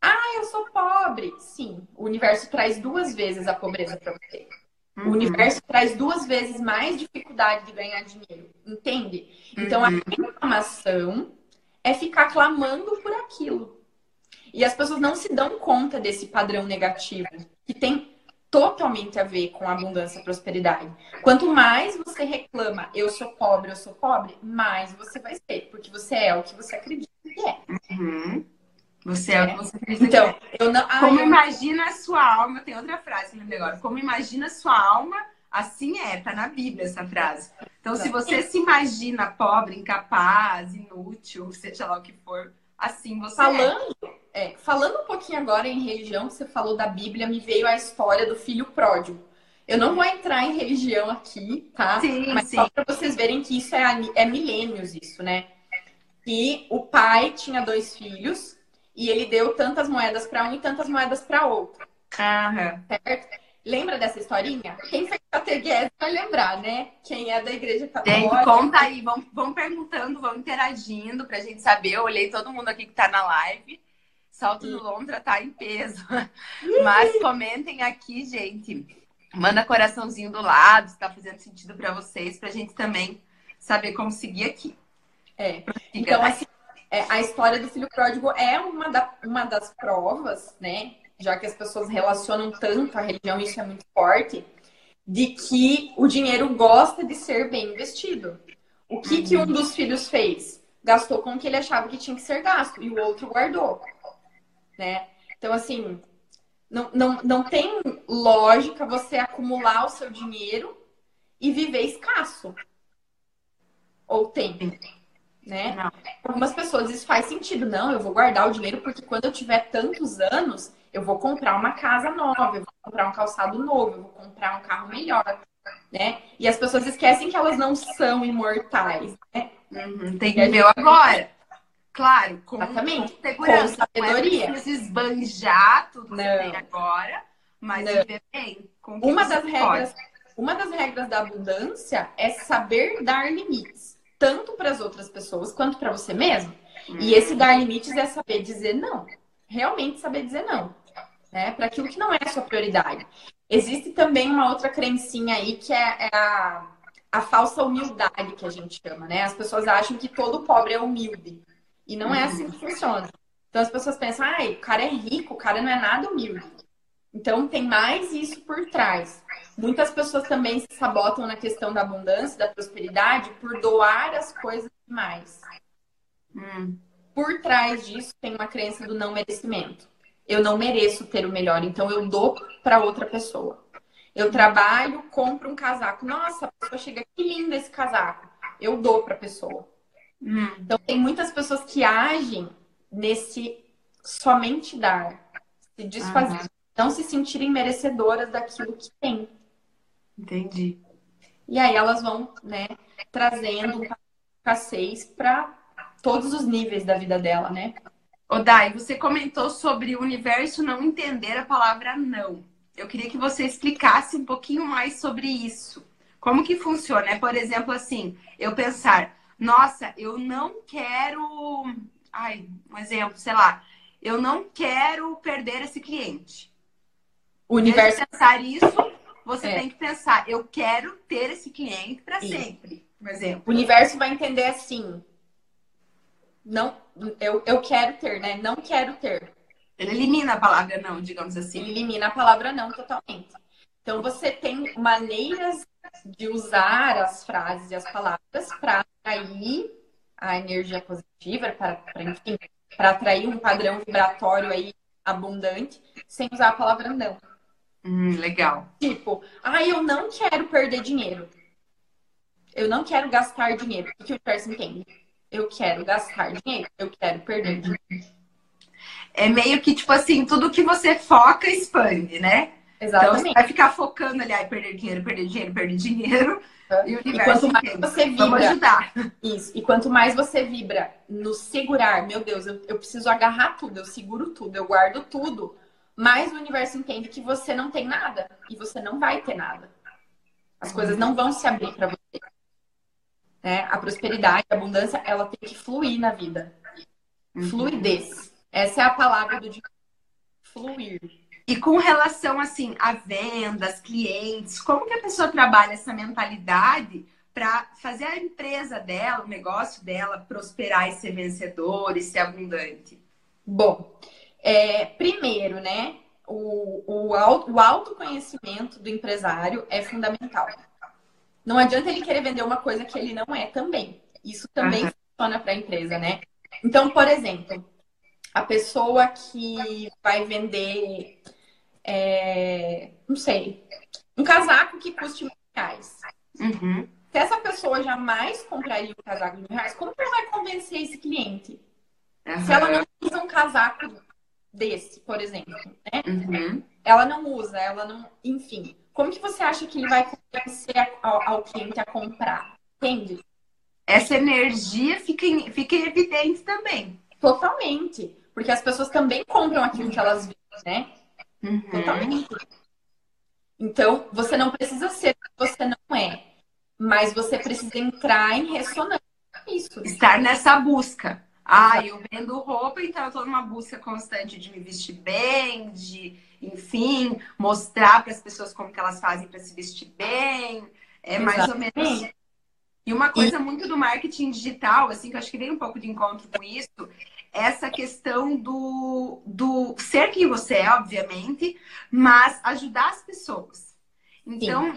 ah, eu sou pobre. Sim, o universo traz duas vezes a pobreza para você. Uhum. O universo traz duas vezes mais dificuldade de ganhar dinheiro, entende? Então, uhum. a reclamação é ficar clamando por aquilo. E as pessoas não se dão conta desse padrão negativo, que tem totalmente a ver com abundância e prosperidade. Quanto mais você reclama, eu sou pobre, eu sou pobre, mais você vai ser, porque você é o que você acredita que é. Uhum. Você é, o que você então, que é. Eu não... Como eu... imagina a sua alma, tem outra frase no agora. Como imagina a sua alma, assim é, tá na Bíblia essa frase. Então, se você se imagina pobre, incapaz, inútil, seja lá o que for, assim você é. Falando, é. É, falando um pouquinho agora em religião, você falou da Bíblia, me veio a história do filho pródigo. Eu não vou entrar em religião aqui, tá? Sim, Mas sim. só para vocês verem que isso é, é milênios, isso, né? Que o pai tinha dois filhos e ele deu tantas moedas para um e tantas moedas para outro. Aham. Certo? Lembra dessa historinha? Quem foi catequese vai lembrar, né? Quem é da igreja católica. Conta aí, vão, vão perguntando, vão interagindo pra gente saber. Eu olhei todo mundo aqui que tá na live. Salto do Londra tá em peso. Mas comentem aqui, gente. Manda coraçãozinho do lado, se tá fazendo sentido para vocês, pra gente também saber como seguir aqui. É. Então, assim, é, a história do filho pródigo é uma, da, uma das provas, né? Já que as pessoas relacionam tanto a religião, isso é muito forte, de que o dinheiro gosta de ser bem investido. O que, que um uhum. dos filhos fez? Gastou com o que ele achava que tinha que ser gasto, e o outro guardou né? Então, assim, não, não, não tem lógica você acumular o seu dinheiro e viver escasso. Ou tem, né? Não. Algumas pessoas isso faz sentido. Não, eu vou guardar o dinheiro porque quando eu tiver tantos anos, eu vou comprar uma casa nova, eu vou comprar um calçado novo, eu vou comprar um carro melhor, né? E as pessoas esquecem que elas não são imortais, né? Uhum, tem que viver agora. Claro, com, Exatamente. com segurança. Com sabedoria. Não é esbanjar tudo que você tem agora, mas não. viver bem. Com uma das regras, uma das regras da abundância é saber dar limites, tanto para as outras pessoas quanto para você mesmo. E esse dar limites é saber dizer não. Realmente saber dizer não. Né? Para aquilo que não é a sua prioridade. Existe também uma outra crencinha aí que é, é a, a falsa humildade que a gente chama, né? As pessoas acham que todo pobre é humilde. E não é assim que funciona. Então as pessoas pensam, ai, o cara é rico, o cara não é nada humilde. Então tem mais isso por trás. Muitas pessoas também se sabotam na questão da abundância, da prosperidade, por doar as coisas demais. Hum. Por trás disso tem uma crença do não merecimento. Eu não mereço ter o melhor, então eu dou para outra pessoa. Eu trabalho, compro um casaco. Nossa, a pessoa chega, que lindo esse casaco. Eu dou para a pessoa. Hum. Então, tem muitas pessoas que agem nesse somente dar, se desfazer, uhum. não se sentirem merecedoras daquilo que têm. Entendi. E aí elas vão, né, trazendo escassez para todos os níveis da vida dela, né? O Dai, você comentou sobre o universo não entender a palavra não. Eu queria que você explicasse um pouquinho mais sobre isso. Como que funciona? É, por exemplo, assim, eu pensar, nossa, eu não quero. Ai, um exemplo, sei lá. Eu não quero perder esse cliente. O universo. pensar isso, você é. tem que pensar, eu quero ter esse cliente para sempre. Por exemplo. O universo vai entender assim. Não, eu, eu quero ter, né? Não quero ter. Ele elimina a palavra não, digamos assim. Ele elimina a palavra não totalmente. Então você tem maneiras de usar as frases e as palavras para atrair a energia positiva, para, para enfim, para atrair um padrão vibratório aí abundante, sem usar a palavra não. Hum, legal. Tipo, ah, eu não quero perder dinheiro. Eu não quero gastar dinheiro. O que o universo entende? Eu quero gastar dinheiro. Eu quero perder dinheiro. É meio que, tipo assim, tudo que você foca expande, né? Exatamente. Então você vai ficar focando ali, ai, perder dinheiro, perder dinheiro, perder dinheiro. E, o universo e quanto mais entende. você vibra, Vamos ajudar. Isso. E quanto mais você vibra no segurar, meu Deus, eu, eu preciso agarrar tudo, eu seguro tudo, eu guardo tudo mais o universo entende que você não tem nada e você não vai ter nada. As coisas não vão se abrir para você. Né? A prosperidade, a abundância, ela tem que fluir na vida. Uhum. Fluidez. Essa é a palavra do dia. Fluir. E com relação assim a vendas, clientes, como que a pessoa trabalha essa mentalidade para fazer a empresa dela, o negócio dela prosperar e ser vencedor e ser abundante? Bom, é, primeiro, né? O, o, auto, o autoconhecimento do empresário é fundamental. Não adianta ele querer vender uma coisa que ele não é também. Isso também uhum. funciona para a empresa, né? Então, por exemplo, a pessoa que vai vender, é, não sei, um casaco que custe mil reais. Uhum. Se essa pessoa jamais compraria um casaco de mil reais, como ela vai convencer esse cliente? Uhum. Se ela não usa um casaco desse, por exemplo, né? Uhum. Ela não usa, ela não. Enfim. Como que você acha que ele vai convencer ao, ao cliente a comprar? Entende? Essa energia fica, em, fica evidente também. Totalmente. Porque as pessoas também compram aquilo que elas veem, né? Uhum. Totalmente. Então, você não precisa ser o que você não é. Mas você precisa entrar em ressonância com isso. Estar nessa busca. Ah, eu vendo roupa, então eu tô numa busca constante de me vestir bem, de, enfim, mostrar para as pessoas como que elas fazem para se vestir bem. É mais Exatamente. ou menos. E uma coisa muito do marketing digital, assim, que eu acho que vem um pouco de encontro com isso, é essa questão do, do ser quem você é, obviamente, mas ajudar as pessoas. Então,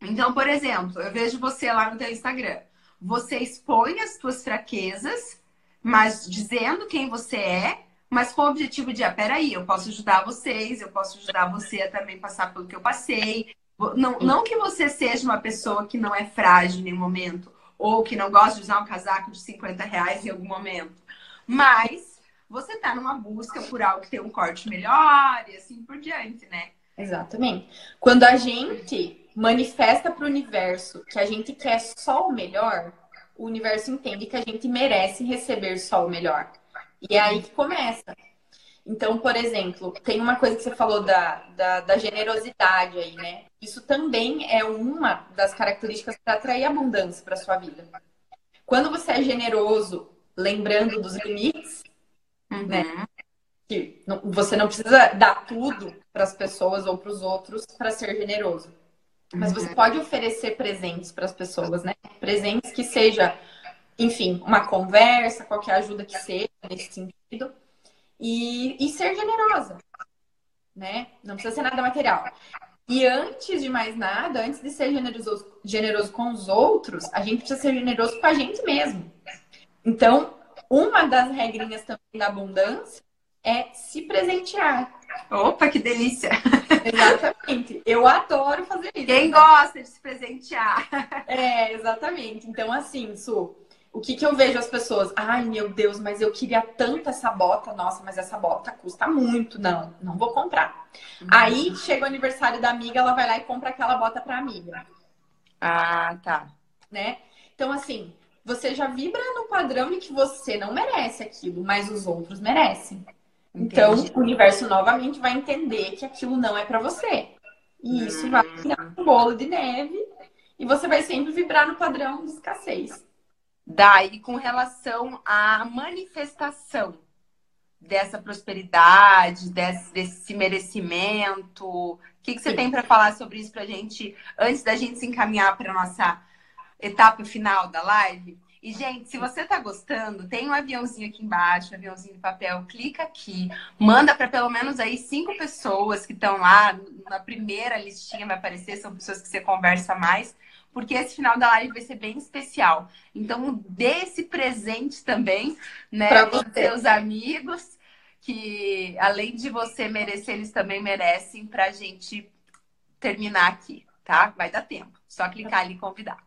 então, por exemplo, eu vejo você lá no teu Instagram. Você expõe as suas fraquezas mas dizendo quem você é, mas com o objetivo de, ah, peraí, eu posso ajudar vocês, eu posso ajudar você a também passar pelo que eu passei. Não, não que você seja uma pessoa que não é frágil em nenhum momento, ou que não gosta de usar um casaco de 50 reais em algum momento, mas você está numa busca por algo que tem um corte melhor e assim por diante, né? Exatamente. Quando a gente manifesta para o universo que a gente quer só o melhor, o universo entende que a gente merece receber só o melhor. E é aí que começa. Então, por exemplo, tem uma coisa que você falou da, da, da generosidade aí, né? Isso também é uma das características para atrair abundância para sua vida. Quando você é generoso, lembrando dos limites, uhum. né? Que você não precisa dar tudo para as pessoas ou para os outros para ser generoso. Mas você uhum. pode oferecer presentes para as pessoas, né? Presentes que seja, enfim, uma conversa, qualquer ajuda que seja nesse sentido. E, e ser generosa, né? Não precisa ser nada material. E antes de mais nada, antes de ser generoso, generoso com os outros, a gente precisa ser generoso com a gente mesmo. Então, uma das regrinhas também da abundância é se presentear. Opa, que delícia! Exatamente. Eu adoro fazer isso. Quem né? gosta de se presentear. É, exatamente. Então, assim, Su, o que, que eu vejo as pessoas? Ai, meu Deus, mas eu queria tanto essa bota. Nossa, mas essa bota custa muito. Não, não vou comprar. Uhum. Aí chega o aniversário da amiga, ela vai lá e compra aquela bota pra amiga. Ah, tá. Né? Então, assim, você já vibra no padrão de que você não merece aquilo, mas os outros merecem. Então, o universo novamente vai entender que aquilo não é para você. E isso vai virar um bolo de neve e você vai sempre vibrar no padrão de escassez. Daí, com relação à manifestação dessa prosperidade, desse, desse merecimento, o que, que você Sim. tem para falar sobre isso para gente, antes da gente se encaminhar para nossa etapa final da live? E, gente, se você tá gostando, tem um aviãozinho aqui embaixo, um aviãozinho de papel, clica aqui, manda para pelo menos aí cinco pessoas que estão lá, na primeira listinha vai aparecer, são pessoas que você conversa mais, porque esse final da live vai ser bem especial. Então, dê esse presente também, né, para seus amigos, que além de você merecer, eles também merecem pra gente terminar aqui, tá? Vai dar tempo. Só clicar ali e convidar.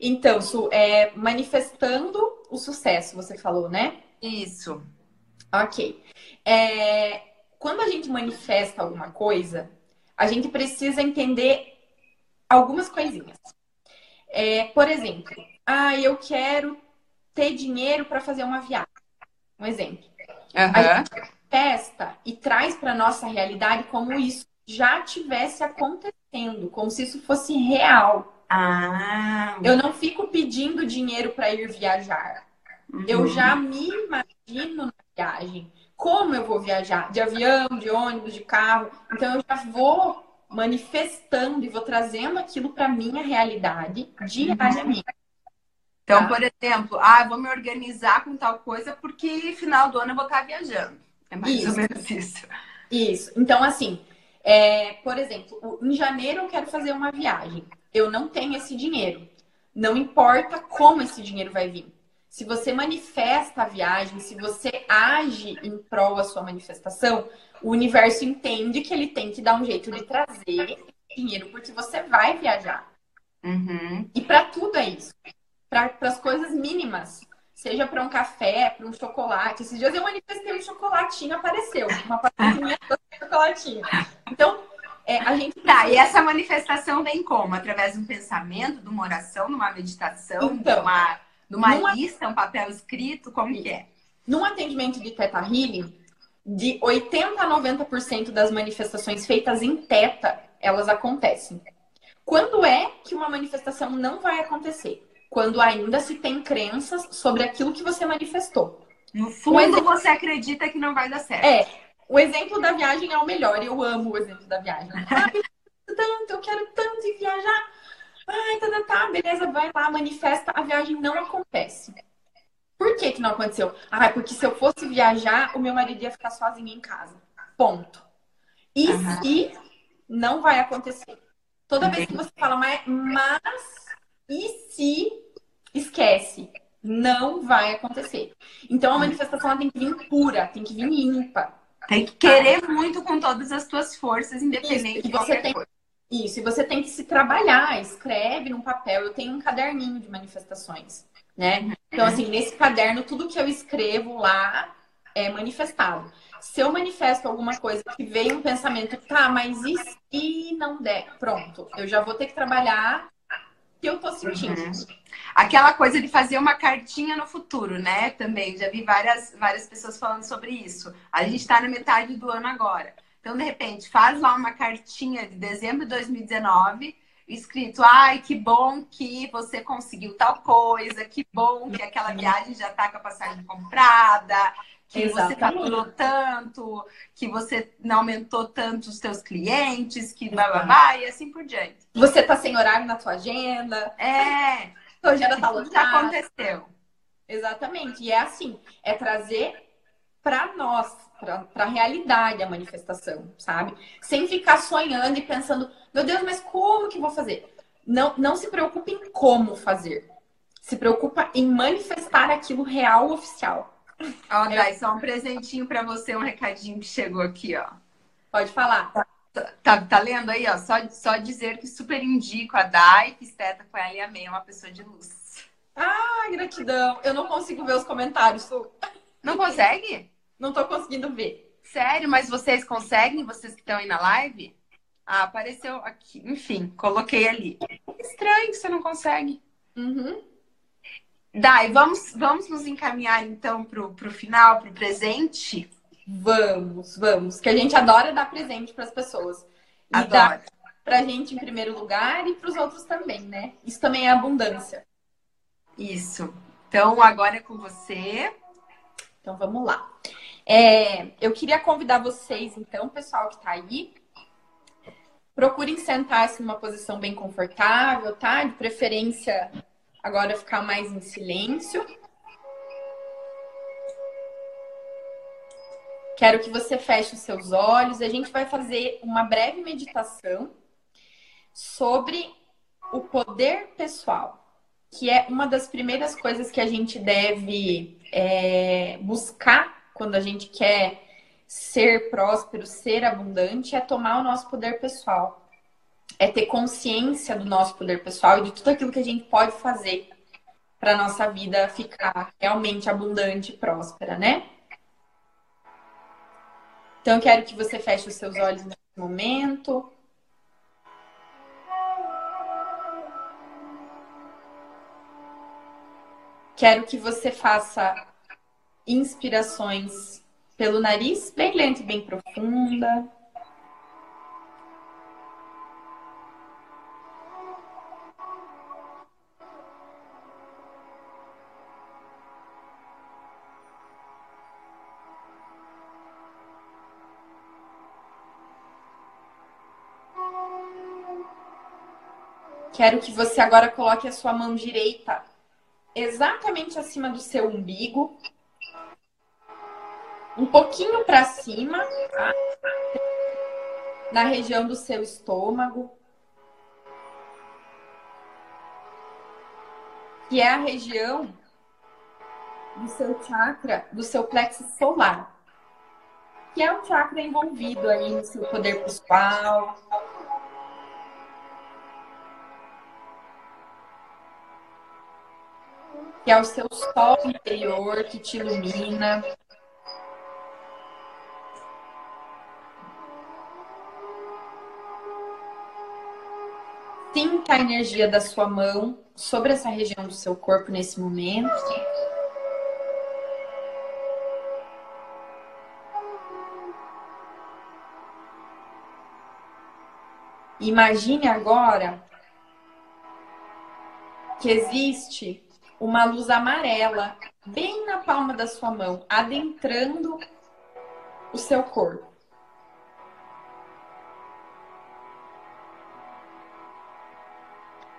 Então, Su, é, manifestando o sucesso, você falou, né? Isso. Ok. É, quando a gente manifesta alguma coisa, a gente precisa entender algumas coisinhas. É, por exemplo, ah, eu quero ter dinheiro para fazer uma viagem. Um exemplo. Uhum. A gente testa e traz para nossa realidade como isso já tivesse acontecendo, como se isso fosse real. Ah. Eu não fico pedindo dinheiro para ir viajar. Uhum. Eu já me imagino na viagem. Como eu vou viajar? De avião, de ônibus, de carro. Então eu já vou manifestando e vou trazendo aquilo para minha realidade diariamente. Então, tá? por exemplo, ah, vou me organizar com tal coisa porque final do ano eu vou estar viajando. É mais isso. ou menos isso. Isso. Então, assim, é, por exemplo, em janeiro eu quero fazer uma viagem eu não tenho esse dinheiro. Não importa como esse dinheiro vai vir. Se você manifesta a viagem, se você age em prol da sua manifestação, o universo entende que ele tem que dar um jeito de trazer dinheiro, porque você vai viajar. Uhum. E para tudo é isso. Para as coisas mínimas. Seja para um café, para um chocolate. Esses dias eu manifestei um chocolatinho, apareceu. Uma patinha de chocolatinho. Então, é, a gente tá, e essa manifestação vem como? Através de um pensamento, de uma oração, de uma meditação, então, de uma, de uma numa... lista, um papel escrito, como que é? Num atendimento de Teta Healing, de 80 a 90% das manifestações feitas em Teta, elas acontecem. Quando é que uma manifestação não vai acontecer? Quando ainda se tem crenças sobre aquilo que você manifestou. No fundo, exemplo... você acredita que não vai dar certo. É, o exemplo da viagem é o melhor. Eu amo o exemplo da viagem. Ai, tanto, eu quero tanto ir viajar. Ai, tá, tá, tá, beleza, vai lá, manifesta. A viagem não acontece. Por que que não aconteceu? Ah, porque se eu fosse viajar, o meu marido ia ficar sozinho em casa. Ponto. E uhum. se não vai acontecer? Toda vez que você fala, mas, mas e se esquece? Não vai acontecer. Então a manifestação tem que vir pura, tem que vir limpa. Tem que querer muito com todas as tuas forças, independente Isso, de você tem... Coisa. Isso, e você tem que se trabalhar, escreve num papel. Eu tenho um caderninho de manifestações, né? Então, assim, nesse caderno, tudo que eu escrevo lá é manifestado. Se eu manifesto alguma coisa que veio um pensamento, tá, mas e se não der? Pronto, eu já vou ter que trabalhar que eu tô sentindo. Uhum. Aquela coisa de fazer uma cartinha no futuro, né? Também já vi várias, várias pessoas falando sobre isso. A gente está na metade do ano agora. Então, de repente, faz lá uma cartinha de dezembro de 2019, escrito: ai, que bom que você conseguiu tal coisa, que bom que aquela viagem já está com a passagem comprada, que Exatamente. você faturou tanto, que você não aumentou tanto os seus clientes, que blá blá blá, e assim por diante. Você tá sem horário na sua agenda. É. Sua agenda tá lotada. Já aconteceu. Exatamente. E é assim, é trazer para nós, para a realidade a manifestação, sabe? Sem ficar sonhando e pensando, meu Deus, mas como que vou fazer? Não, não se preocupe em como fazer. Se preocupa em manifestar aquilo real oficial. Ó, oh, Dai, só um presentinho para você, um recadinho que chegou aqui, ó. Pode falar. Tá, tá, tá lendo aí, ó? Só, só dizer que super indico a Dai, que esteta com ela e a May, é uma pessoa de luz. Ah, gratidão. Eu não consigo ver os comentários, Su. Não consegue? Não tô conseguindo ver. Sério? Mas vocês conseguem? Vocês que estão aí na live? Ah, apareceu aqui. Enfim, coloquei ali. Estranho que você não consegue. Uhum. Dai, vamos, vamos nos encaminhar então para o final, para o presente? Vamos, vamos. Que a gente adora dar presente para as pessoas. E adora. Para a gente em primeiro lugar e para os outros também, né? Isso também é abundância. Isso. Então, agora é com você. Então, vamos lá. É, eu queria convidar vocês, então, pessoal que está aí, procurem sentar-se numa posição bem confortável, tá? De preferência agora ficar mais em silêncio. Quero que você feche os seus olhos. A gente vai fazer uma breve meditação sobre o poder pessoal, que é uma das primeiras coisas que a gente deve é, buscar quando a gente quer ser próspero, ser abundante, é tomar o nosso poder pessoal. É ter consciência do nosso poder pessoal e de tudo aquilo que a gente pode fazer para nossa vida ficar realmente abundante e próspera, né? Então, eu quero que você feche os seus olhos nesse momento. Quero que você faça inspirações pelo nariz, bem lento e bem profunda. Quero que você agora coloque a sua mão direita exatamente acima do seu umbigo, um pouquinho para cima, tá? na região do seu estômago, que é a região do seu chakra, do seu plexo solar, que é um chakra envolvido aí no seu poder pessoal, que é o seu sol interior que te ilumina. Sinta a energia da sua mão sobre essa região do seu corpo nesse momento. Imagine agora que existe uma luz amarela bem na palma da sua mão, adentrando o seu corpo.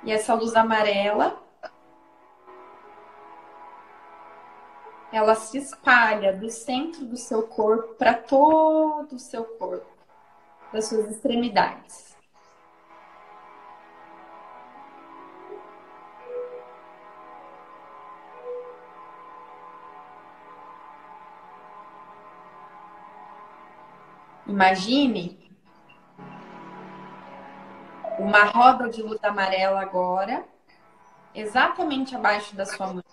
E essa luz amarela ela se espalha do centro do seu corpo para todo o seu corpo, das suas extremidades. Imagine uma roda de luz amarela agora, exatamente abaixo da sua mão.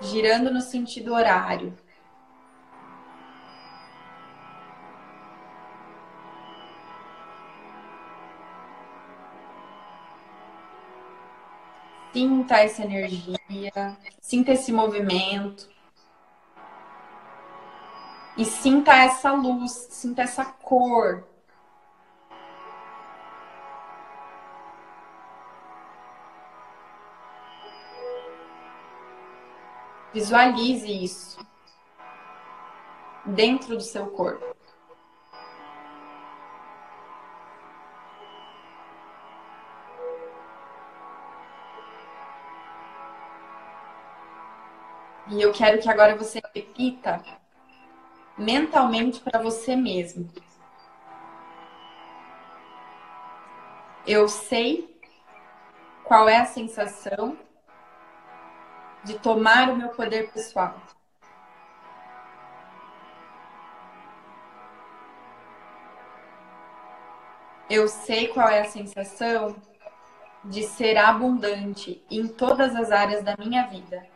Girando no sentido horário. Sinta essa energia, sinta esse movimento. E sinta essa luz, sinta essa cor. Visualize isso dentro do seu corpo. E eu quero que agora você repita mentalmente para você mesmo. Eu sei qual é a sensação de tomar o meu poder pessoal. Eu sei qual é a sensação de ser abundante em todas as áreas da minha vida.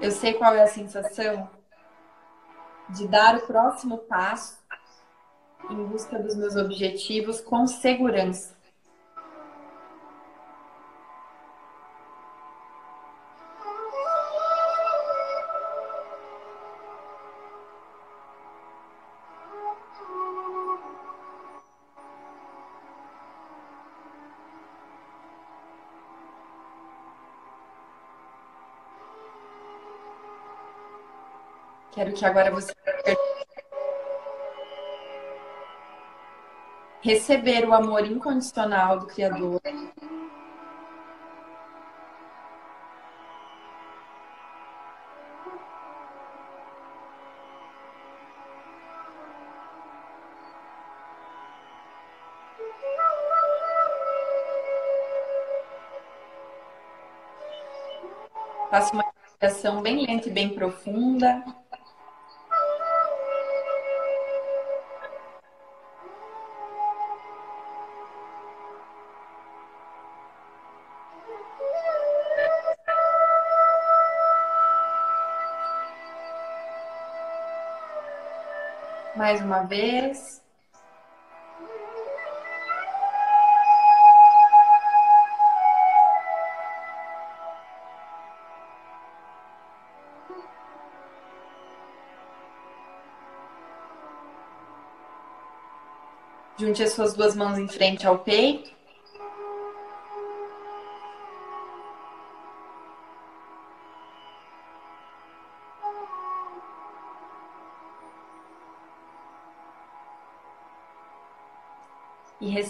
Eu sei qual é a sensação de dar o próximo passo em busca dos meus objetivos com segurança. Quero que agora você receber o amor incondicional do Criador. Faça uma respiração bem lenta e bem profunda. Mais uma vez. Junte as suas duas mãos em frente ao peito.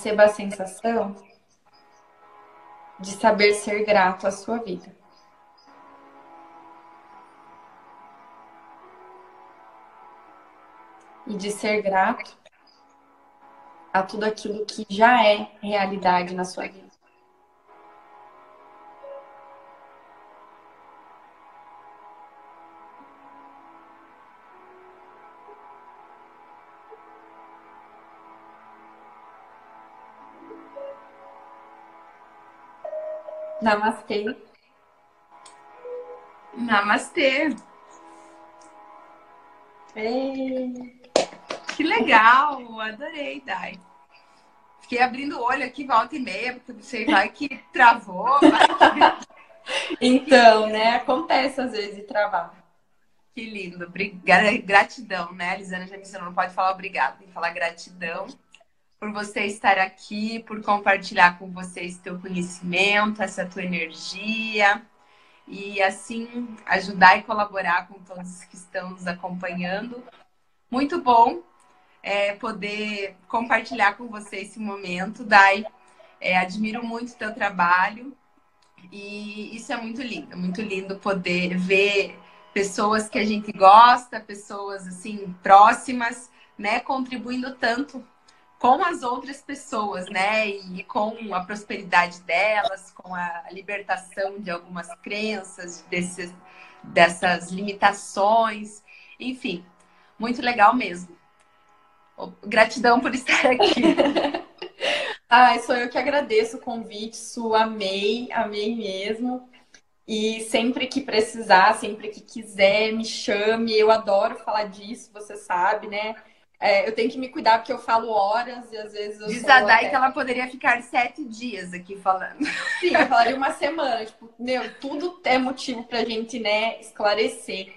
Receba a sensação de saber ser grato à sua vida. E de ser grato a tudo aquilo que já é realidade na sua vida. Namastê. Namastê. Ei. Que legal, adorei, Dai. Fiquei abrindo o olho aqui volta e meia, porque sei, vai que travou, vai que... Então, né? Acontece às vezes de travar. Que lindo. Gratidão, né? A Lisana já me ensinou, não pode falar obrigado, tem que falar gratidão por você estar aqui, por compartilhar com vocês teu conhecimento, essa tua energia e assim ajudar e colaborar com todos que estão nos acompanhando. Muito bom é, poder compartilhar com você esse momento, Dai. É, admiro muito o teu trabalho e isso é muito lindo, muito lindo poder ver pessoas que a gente gosta, pessoas assim próximas, né, contribuindo tanto com as outras pessoas, né? E com a prosperidade delas, com a libertação de algumas crenças, desses, dessas limitações, enfim, muito legal mesmo. Gratidão por estar aqui. Ai, sou eu que agradeço o convite, Su, amei, amei mesmo. E sempre que precisar, sempre que quiser, me chame. Eu adoro falar disso, você sabe, né? É, eu tenho que me cuidar porque eu falo horas e às vezes eu Diz a Dai até... que ela poderia ficar sete dias aqui falando. Sim, eu falaria uma semana. Tipo, meu, tudo é motivo pra gente, né, esclarecer.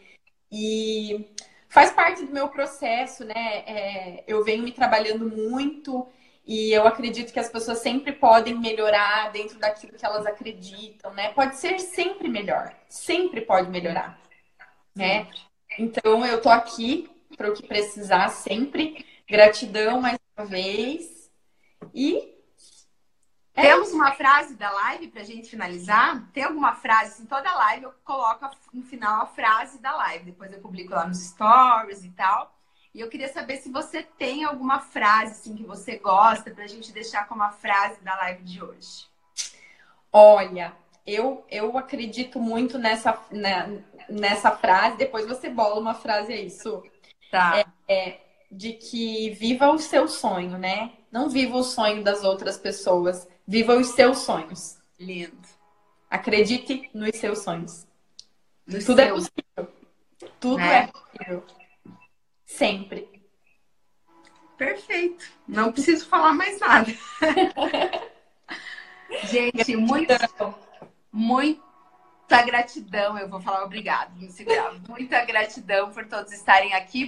E faz parte do meu processo, né? É, eu venho me trabalhando muito e eu acredito que as pessoas sempre podem melhorar dentro daquilo que elas acreditam, né? Pode ser sempre melhor, sempre pode melhorar, né? Então eu tô aqui para o que precisar sempre. Gratidão mais uma vez. E. É Temos uma frase da live para a gente finalizar? Tem alguma frase? Em toda live eu coloco no final a frase da live. Depois eu publico lá nos stories e tal. E eu queria saber se você tem alguma frase assim, que você gosta para a gente deixar como a frase da live de hoje. Olha, eu, eu acredito muito nessa, né, nessa frase. Depois você bola uma frase aí, Su. Tá. É, é, de que viva o seu sonho, né? Não viva o sonho das outras pessoas, viva os seus sonhos. Lindo. Acredite nos seus sonhos. No Tudo é seu... é possível. Tudo né? é possível. Sempre. Perfeito. Não preciso falar mais nada. Gente, muito, Muita gratidão, eu vou falar obrigado, me segurar. Muita gratidão por todos estarem aqui.